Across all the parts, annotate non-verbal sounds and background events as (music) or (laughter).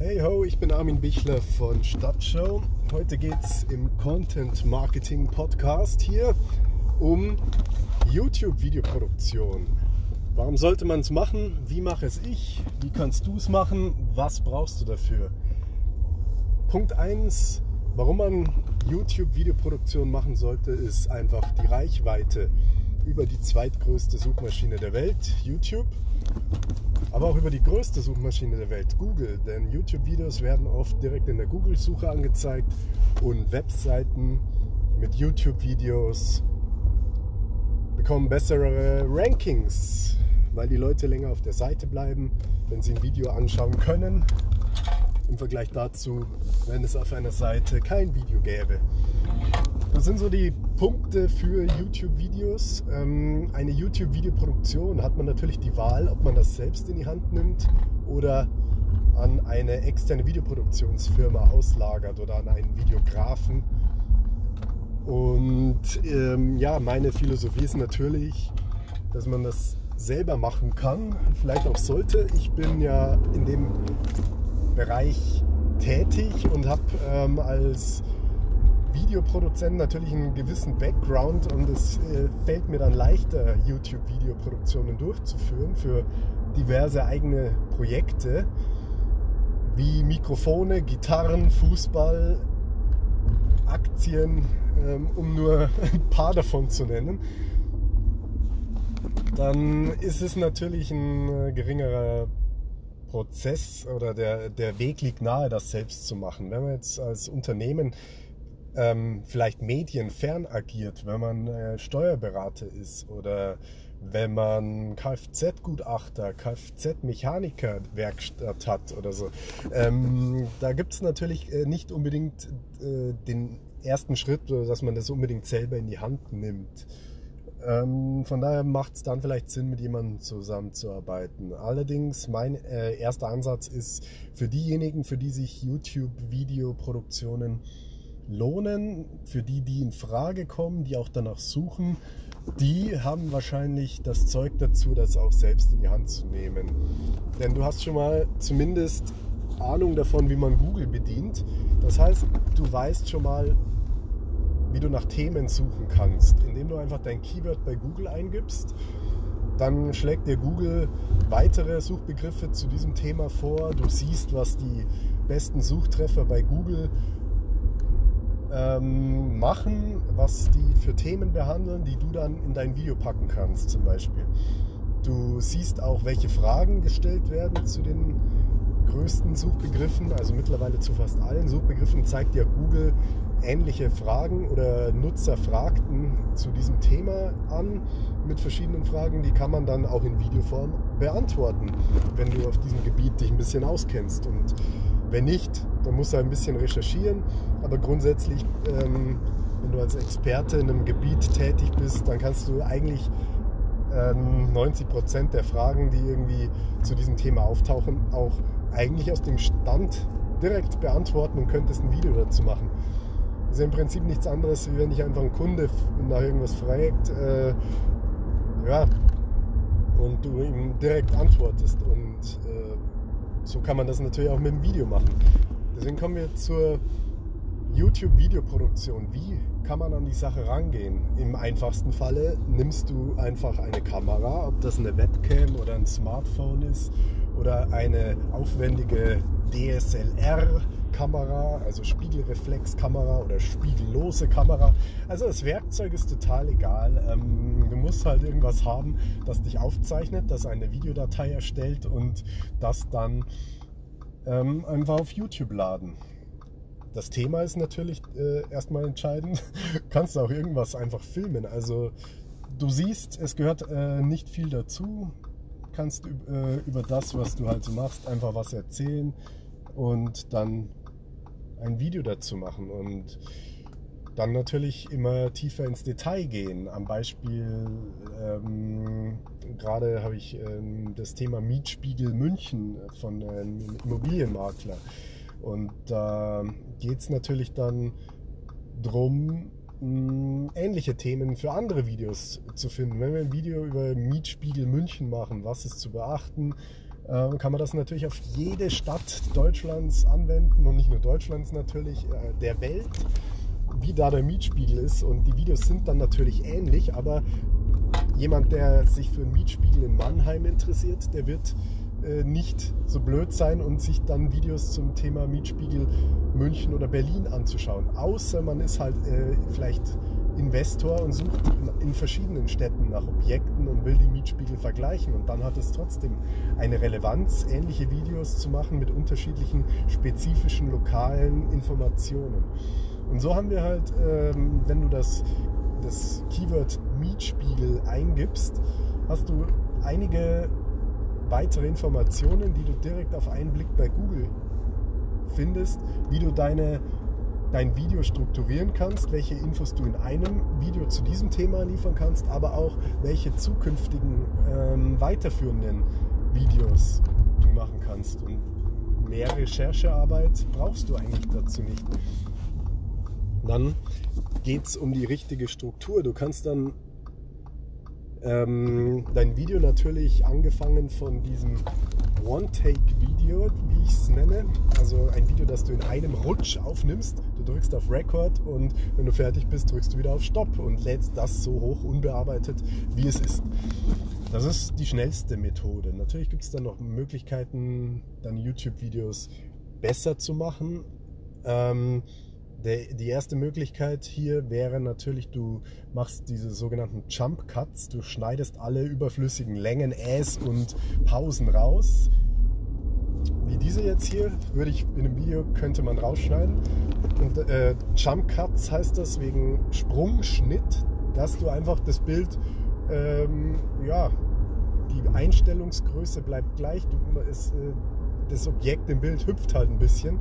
Hey ho, ich bin Armin Bichler von Stadtshow. Heute geht es im Content Marketing Podcast hier um YouTube-Videoproduktion. Warum sollte man es machen? Wie mache es ich? Wie kannst du es machen? Was brauchst du dafür? Punkt 1, warum man YouTube-Videoproduktion machen sollte, ist einfach die Reichweite über die zweitgrößte Suchmaschine der Welt, YouTube aber auch über die größte Suchmaschine der Welt, Google. Denn YouTube-Videos werden oft direkt in der Google-Suche angezeigt und Webseiten mit YouTube-Videos bekommen bessere Rankings, weil die Leute länger auf der Seite bleiben, wenn sie ein Video anschauen können, im Vergleich dazu, wenn es auf einer Seite kein Video gäbe. Das sind so die Punkte für YouTube-Videos. Ähm, eine YouTube-Videoproduktion hat man natürlich die Wahl, ob man das selbst in die Hand nimmt oder an eine externe Videoproduktionsfirma auslagert oder an einen Videografen. Und ähm, ja, meine Philosophie ist natürlich, dass man das selber machen kann, vielleicht auch sollte. Ich bin ja in dem Bereich tätig und habe ähm, als Videoproduzent natürlich einen gewissen Background und es äh, fällt mir dann leichter, YouTube-Videoproduktionen durchzuführen für diverse eigene Projekte wie Mikrofone, Gitarren, Fußball, Aktien, ähm, um nur (laughs) ein paar davon zu nennen. Dann ist es natürlich ein äh, geringerer Prozess oder der, der Weg liegt nahe, das selbst zu machen. Wenn man jetzt als Unternehmen ähm, vielleicht medienfern agiert, wenn man äh, Steuerberater ist oder wenn man Kfz-Gutachter, Kfz-Mechaniker Werkstatt hat oder so. Ähm, da gibt es natürlich äh, nicht unbedingt äh, den ersten Schritt, dass man das unbedingt selber in die Hand nimmt. Ähm, von daher macht es dann vielleicht Sinn, mit jemandem zusammenzuarbeiten. Allerdings, mein äh, erster Ansatz ist für diejenigen, für die sich YouTube-Videoproduktionen lohnen. Für die, die in Frage kommen, die auch danach suchen, die haben wahrscheinlich das Zeug dazu, das auch selbst in die Hand zu nehmen. Denn du hast schon mal zumindest Ahnung davon, wie man Google bedient. Das heißt, du weißt schon mal, wie du nach Themen suchen kannst, indem du einfach dein Keyword bei Google eingibst. Dann schlägt dir Google weitere Suchbegriffe zu diesem Thema vor. Du siehst, was die besten Suchtreffer bei Google ähm, machen, was die für Themen behandeln, die du dann in dein Video packen kannst zum Beispiel. Du siehst auch, welche Fragen gestellt werden zu den größten Suchbegriffen, also mittlerweile zu fast allen Suchbegriffen. Zeigt dir Google ähnliche Fragen oder Nutzer fragten zu diesem Thema an mit verschiedenen Fragen, die kann man dann auch in Videoform beantworten, wenn du auf diesem Gebiet dich ein bisschen auskennst. Und wenn nicht, dann musst du ein bisschen recherchieren. Aber grundsätzlich, ähm, wenn du als Experte in einem Gebiet tätig bist, dann kannst du eigentlich ähm, 90 Prozent der Fragen, die irgendwie zu diesem Thema auftauchen, auch eigentlich aus dem Stand direkt beantworten und könntest ein Video dazu machen. Das ist im Prinzip nichts anderes, wie wenn dich einfach ein Kunde nach irgendwas fragt, äh, ja, und du ihm direkt antwortest. Und äh, so kann man das natürlich auch mit dem Video machen. Deswegen kommen wir zur YouTube-Videoproduktion. Wie kann man an die Sache rangehen? Im einfachsten Falle nimmst du einfach eine Kamera, ob das eine Webcam oder ein Smartphone ist oder eine aufwendige DSLR-Kamera, also Spiegelreflexkamera oder spiegellose Kamera. Also das Werkzeug ist total egal. Ähm, du musst halt irgendwas haben, das dich aufzeichnet, das eine Videodatei erstellt und das dann ähm, einfach auf YouTube laden. Das Thema ist natürlich äh, erstmal entscheidend. Du (laughs) kannst auch irgendwas einfach filmen. Also du siehst, es gehört äh, nicht viel dazu. Kannst äh, über das, was du halt so machst, einfach was erzählen und dann ein Video dazu machen. Und dann natürlich immer tiefer ins Detail gehen. Am Beispiel, ähm, gerade habe ich ähm, das Thema Mietspiegel München von einem Immobilienmakler. Und da äh, geht es natürlich dann darum, ähnliche Themen für andere Videos zu finden. Wenn wir ein Video über Mietspiegel München machen, was ist zu beachten, kann man das natürlich auf jede Stadt Deutschlands anwenden und nicht nur Deutschlands natürlich, äh, der Welt, wie da der Mietspiegel ist. Und die Videos sind dann natürlich ähnlich, aber jemand, der sich für einen Mietspiegel in Mannheim interessiert, der wird äh, nicht so blöd sein und sich dann Videos zum Thema Mietspiegel München oder Berlin anzuschauen. Außer man ist halt äh, vielleicht Investor und sucht in verschiedenen Städten nach Objekten und will die Mietspiegel vergleichen. Und dann hat es trotzdem eine Relevanz, ähnliche Videos zu machen mit unterschiedlichen spezifischen lokalen Informationen. Und so haben wir halt, ähm, wenn du das, das Keyword Mietspiegel eingibst, hast du einige weitere Informationen, die du direkt auf einen Blick bei Google findest, wie du deine, dein Video strukturieren kannst, welche Infos du in einem Video zu diesem Thema liefern kannst, aber auch welche zukünftigen ähm, weiterführenden Videos du machen kannst. Und mehr Recherchearbeit brauchst du eigentlich dazu nicht. Dann geht es um die richtige Struktur. Du kannst dann ähm, dein Video natürlich angefangen von diesem One-Take-Video, wie ich es nenne. Also ein Video, das du in einem Rutsch aufnimmst. Du drückst auf Record und wenn du fertig bist, drückst du wieder auf Stopp und lädst das so hoch unbearbeitet, wie es ist. Das ist die schnellste Methode. Natürlich gibt es dann noch Möglichkeiten, deine YouTube-Videos besser zu machen. Ähm, der, die erste Möglichkeit hier wäre natürlich, du machst diese sogenannten Jump Cuts. Du schneidest alle überflüssigen Längen, Äs und Pausen raus. Wie diese jetzt hier, würde ich in einem Video könnte man rausschneiden. Und äh, Jump Cuts heißt das wegen Sprungschnitt, dass du einfach das Bild, ähm, ja, die Einstellungsgröße bleibt gleich. Du, es, äh, das Objekt im Bild hüpft halt ein bisschen,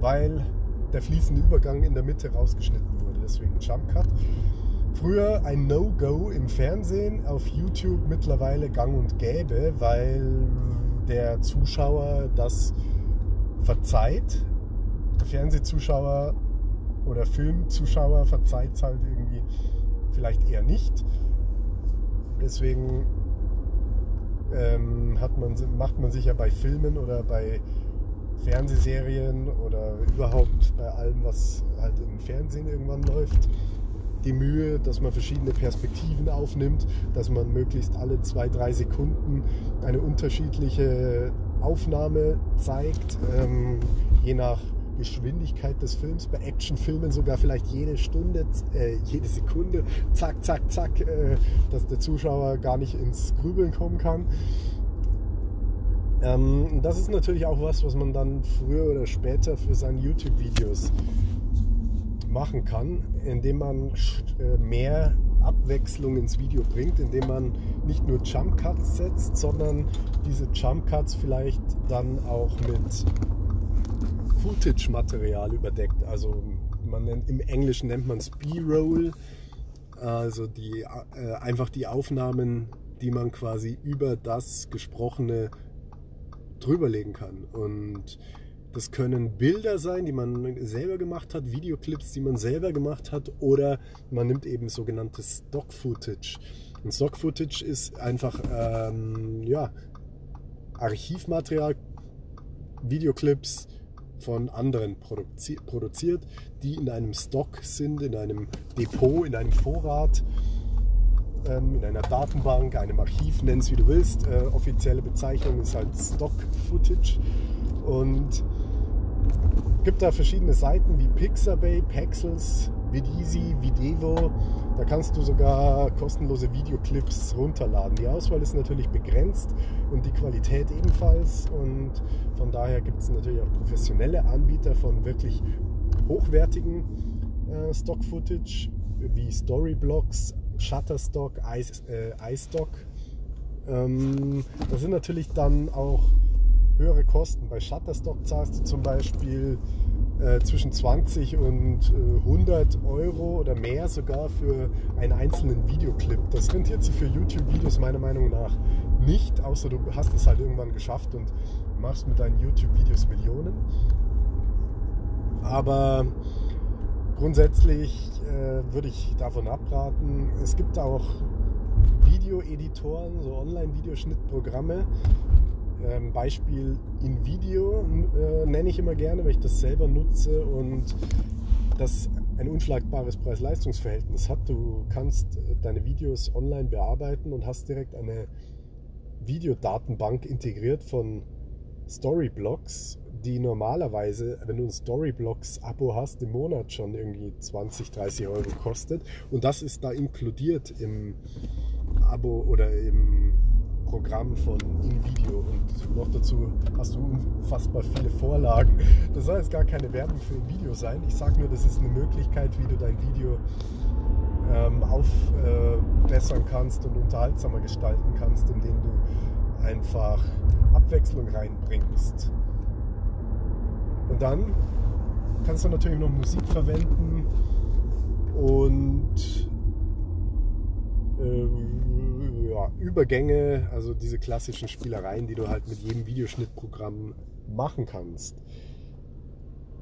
weil der fließende Übergang in der Mitte rausgeschnitten wurde. Deswegen Jump Cut. Früher ein No-Go im Fernsehen, auf YouTube mittlerweile gang und gäbe, weil der Zuschauer das verzeiht. Der Fernsehzuschauer oder Filmzuschauer verzeiht es halt irgendwie vielleicht eher nicht. Deswegen ähm, hat man, macht man sich ja bei Filmen oder bei Fernsehserien oder überhaupt bei allem, was halt im Fernsehen irgendwann läuft, die Mühe, dass man verschiedene Perspektiven aufnimmt, dass man möglichst alle zwei, drei Sekunden eine unterschiedliche Aufnahme zeigt, ähm, je nach Geschwindigkeit des Films, bei Actionfilmen sogar vielleicht jede Stunde, äh, jede Sekunde, zack, zack, zack, äh, dass der Zuschauer gar nicht ins Grübeln kommen kann. Ähm, das ist natürlich auch was, was man dann früher oder später für seine YouTube-Videos machen kann, indem man äh, mehr Abwechslung ins Video bringt, indem man nicht nur Jump Cuts setzt, sondern diese Jump Cuts vielleicht dann auch mit Footage-Material überdeckt. Also man nennt, im Englischen nennt man es B-Roll, also die, äh, einfach die Aufnahmen, die man quasi über das gesprochene drüberlegen kann. Und das können Bilder sein, die man selber gemacht hat, Videoclips, die man selber gemacht hat, oder man nimmt eben sogenanntes Stock-Footage. Und Stock-Footage ist einfach ähm, ja, Archivmaterial, Videoclips von anderen produziert, die in einem Stock sind, in einem Depot, in einem Vorrat in einer Datenbank, einem Archiv, nenn es wie du willst. Äh, offizielle Bezeichnung ist halt Stock Footage und gibt da verschiedene Seiten wie Pixabay, Pexels, Vidisi, Videvo. Da kannst du sogar kostenlose Videoclips runterladen. Die Auswahl ist natürlich begrenzt und die Qualität ebenfalls. Und von daher gibt es natürlich auch professionelle Anbieter von wirklich hochwertigen äh, Stock-Footage wie Storyblocks, Shutterstock, Ice, äh, iStock. Ähm, das sind natürlich dann auch höhere Kosten. Bei Shutterstock zahlst du zum Beispiel äh, zwischen 20 und äh, 100 Euro oder mehr sogar für einen einzelnen Videoclip. Das rentiert sich für YouTube-Videos meiner Meinung nach nicht, außer du hast es halt irgendwann geschafft und machst mit deinen YouTube-Videos Millionen. Aber Grundsätzlich äh, würde ich davon abraten. Es gibt auch Videoeditoren, so Online-Videoschnittprogramme, Ähm, Beispiel InVideo äh, nenne ich immer gerne, weil ich das selber nutze und das ein unschlagbares Preis-Leistungs-Verhältnis hat. Du kannst äh, deine Videos online bearbeiten und hast direkt eine Videodatenbank integriert von Storyblocks, die normalerweise, wenn du ein Storyblocks-Abo hast, im Monat schon irgendwie 20, 30 Euro kostet. Und das ist da inkludiert im Abo oder im Programm von InVideo. Und noch dazu hast du unfassbar viele Vorlagen. Das soll jetzt gar keine Werbung für ein Video sein. Ich sage nur, das ist eine Möglichkeit, wie du dein Video ähm, aufbessern äh, kannst und unterhaltsamer gestalten kannst, indem du einfach Abwechslung reinbringst. Und dann kannst du natürlich noch Musik verwenden und äh, ja, Übergänge, also diese klassischen Spielereien, die du halt mit jedem Videoschnittprogramm machen kannst.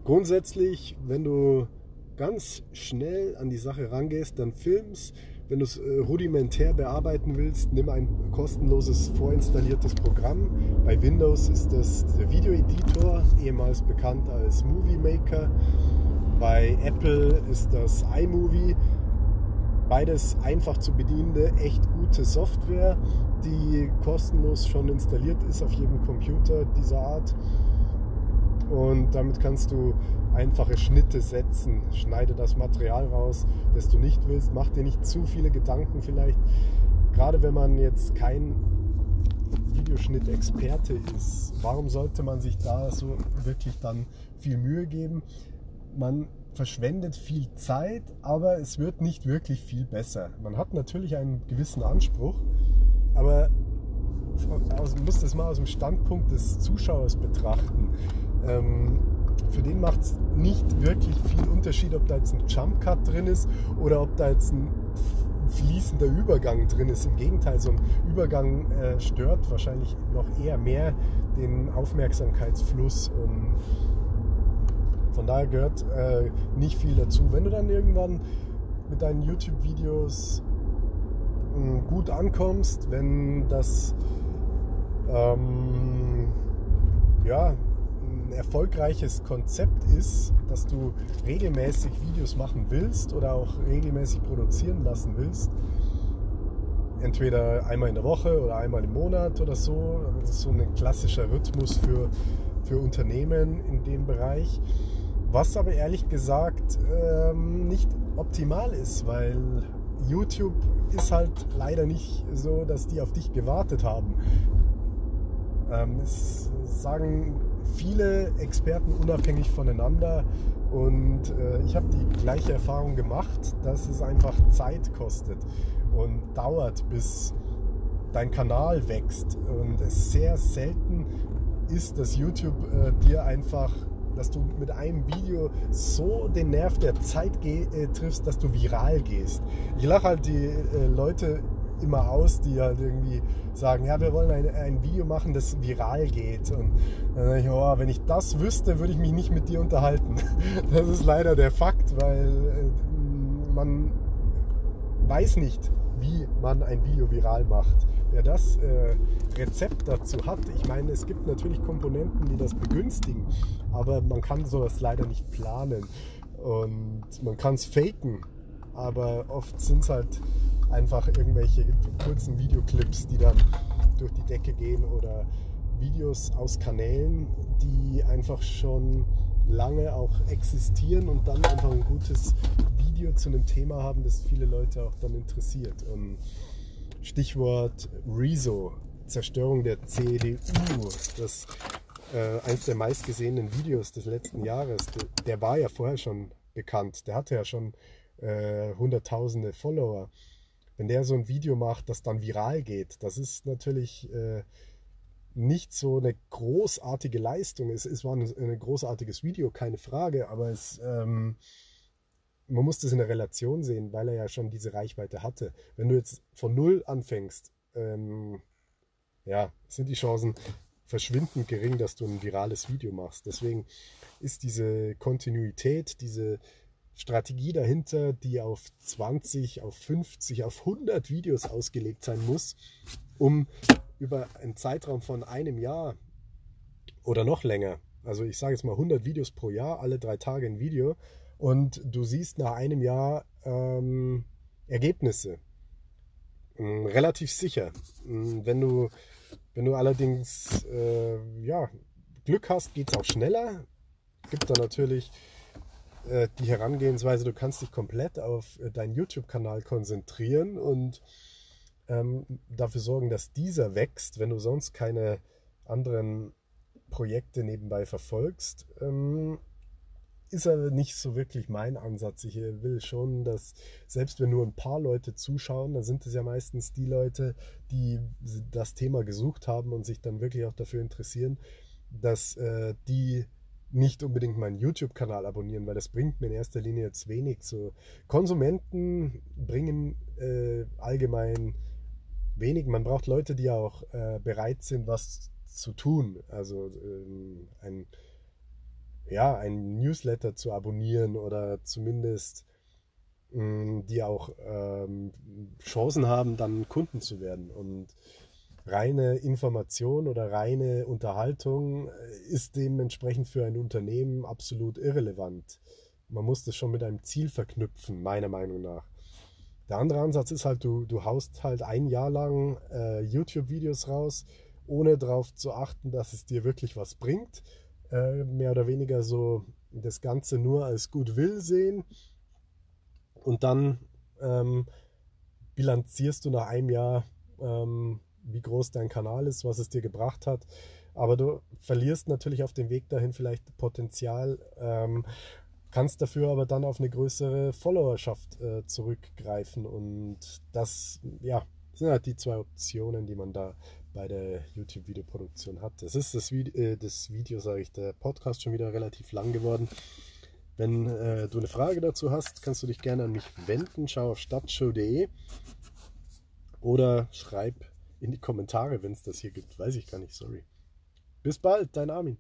Grundsätzlich, wenn du ganz schnell an die Sache rangehst, dann filmst. Wenn du es äh, rudimentär bearbeiten willst, nimm ein kostenloses vorinstalliertes Programm. Bei Windows ist das der Video Editor, ehemals bekannt als Movie Maker. Bei Apple ist das iMovie. Beides einfach zu bedienende, echt gute Software, die kostenlos schon installiert ist auf jedem Computer dieser Art. Und damit kannst du einfache Schnitte setzen. Schneide das Material raus, das du nicht willst. Mach dir nicht zu viele Gedanken vielleicht. Gerade wenn man jetzt kein Videoschnitt-Experte ist, warum sollte man sich da so wirklich dann viel Mühe geben? Man verschwendet viel Zeit, aber es wird nicht wirklich viel besser. Man hat natürlich einen gewissen Anspruch, aber man muss das mal aus dem Standpunkt des Zuschauers betrachten. Ähm, für den macht es nicht wirklich viel Unterschied, ob da jetzt ein Jump Cut drin ist oder ob da jetzt ein fließender Übergang drin ist. Im Gegenteil, so ein Übergang äh, stört wahrscheinlich noch eher mehr den Aufmerksamkeitsfluss und von daher gehört äh, nicht viel dazu. Wenn du dann irgendwann mit deinen YouTube-Videos äh, gut ankommst, wenn das ähm, ja, ein erfolgreiches Konzept ist, dass du regelmäßig Videos machen willst oder auch regelmäßig produzieren lassen willst, entweder einmal in der Woche oder einmal im Monat oder so, das ist so ein klassischer Rhythmus für, für Unternehmen in dem Bereich. Was aber ehrlich gesagt ähm, nicht optimal ist, weil YouTube ist halt leider nicht so, dass die auf dich gewartet haben. Ähm, es sagen viele Experten unabhängig voneinander. Und äh, ich habe die gleiche Erfahrung gemacht, dass es einfach Zeit kostet und dauert, bis dein Kanal wächst. Und es sehr selten ist, dass YouTube äh, dir einfach, dass du mit einem Video so den Nerv der Zeit äh, triffst, dass du viral gehst. Ich lache halt die äh, Leute immer aus, die halt irgendwie sagen, ja, wir wollen ein, ein Video machen, das viral geht. Und dann ich, oh, wenn ich das wüsste, würde ich mich nicht mit dir unterhalten. (laughs) Das ist leider der Fakt, weil äh, man weiß nicht, wie man ein Video viral macht. Wer das äh, Rezept dazu hat, ich meine, es gibt natürlich Komponenten, die das begünstigen, aber man kann sowas leider nicht planen. Und man kann es faken, aber oft sind es halt einfach irgendwelche kurzen Videoclips, die dann durch die Decke gehen oder Videos aus Kanälen, die einfach schon lange auch existieren und dann einfach ein gutes Video zu einem Thema haben, das viele Leute auch dann interessiert. Und Stichwort Rezo, Zerstörung der CDU, das äh, eins der meistgesehenen Videos des letzten Jahres, der, der, war ja vorher schon bekannt, der hatte ja schon äh, hunderttausende Follower wenn der so ein Video macht, das dann viral geht, das ist natürlich äh, nicht so eine großartige Leistung. Es, es war ein, ein großartiges Video, keine Frage, aber es, ähm, man muss das in der Relation sehen, weil er ja schon diese Reichweite hatte. Wenn du jetzt von Null anfängst, ähm, ja, sind die Chancen verschwindend gering, dass du ein virales Video machst. Deswegen ist diese Kontinuität, diese Strategie dahinter, die auf 20, auf 50, auf 100 Videos ausgelegt sein muss, um über einen Zeitraum von einem Jahr oder noch länger, also ich sage jetzt mal 100 Videos pro Jahr, alle drei Tage ein Video und du siehst nach einem Jahr ähm, Ergebnisse. Ähm, relativ sicher. Ähm, wenn du, wenn du allerdings äh, ja, Glück hast, geht es auch schneller. Gibt da natürlich äh, die Herangehensweise, du kannst dich komplett auf äh, deinen YouTube-Kanal konzentrieren und ähm, dafür sorgen, dass dieser wächst, wenn du sonst keine anderen Projekte nebenbei verfolgst. Ähm, ist aber nicht so wirklich mein Ansatz. Ich äh, will schon, dass selbst wenn nur ein paar Leute zuschauen, dann sind es ja meistens die Leute, die das Thema gesucht haben und sich dann wirklich auch dafür interessieren, dass äh, die nicht unbedingt meinen YouTube-Kanal abonnieren, weil das bringt mir in erster Linie jetzt wenig. So Konsumenten bringen äh, allgemein wenig. Man braucht Leute, die auch äh, bereit sind, was zu tun. Also ähm, ein, ja, ein Newsletter zu abonnieren oder zumindest mh, die auch ähm, Chancen haben, dann Kunden zu werden. Und reine Information oder reine Unterhaltung äh, ist dementsprechend für ein Unternehmen absolut irrelevant. Man muss das schon mit einem Ziel verknüpfen, meiner Meinung nach. Der andere Ansatz ist halt, du, du haust halt ein Jahr lang äh, YouTube-Videos raus, ohne darauf zu achten, dass es dir wirklich was bringt. Äh, mehr oder weniger so das Ganze nur als Goodwill sehen. Und dann ähm, bilanzierst du nach einem Jahr, ähm, wie groß dein Kanal ist, was es dir gebracht hat. Aber du verlierst natürlich auf dem Weg dahin vielleicht Potenzial, ähm, kannst dafür aber dann auf eine größere Followerschaft äh, zurückgreifen. Und das, ja, sind halt die zwei Optionen, die man da bei der YouTube-Videoproduktion hat. Das ist das, Video, äh, das Video, sage ich, der Podcast schon wieder relativ lang geworden. Wenn äh, du eine Frage dazu hast, kannst du dich gerne an mich wenden. Schau auf stadtshow.de oder schreib in die Kommentare, wenn es das hier gibt. Weiß ich gar nicht, sorry. Bis bald, dein Armin.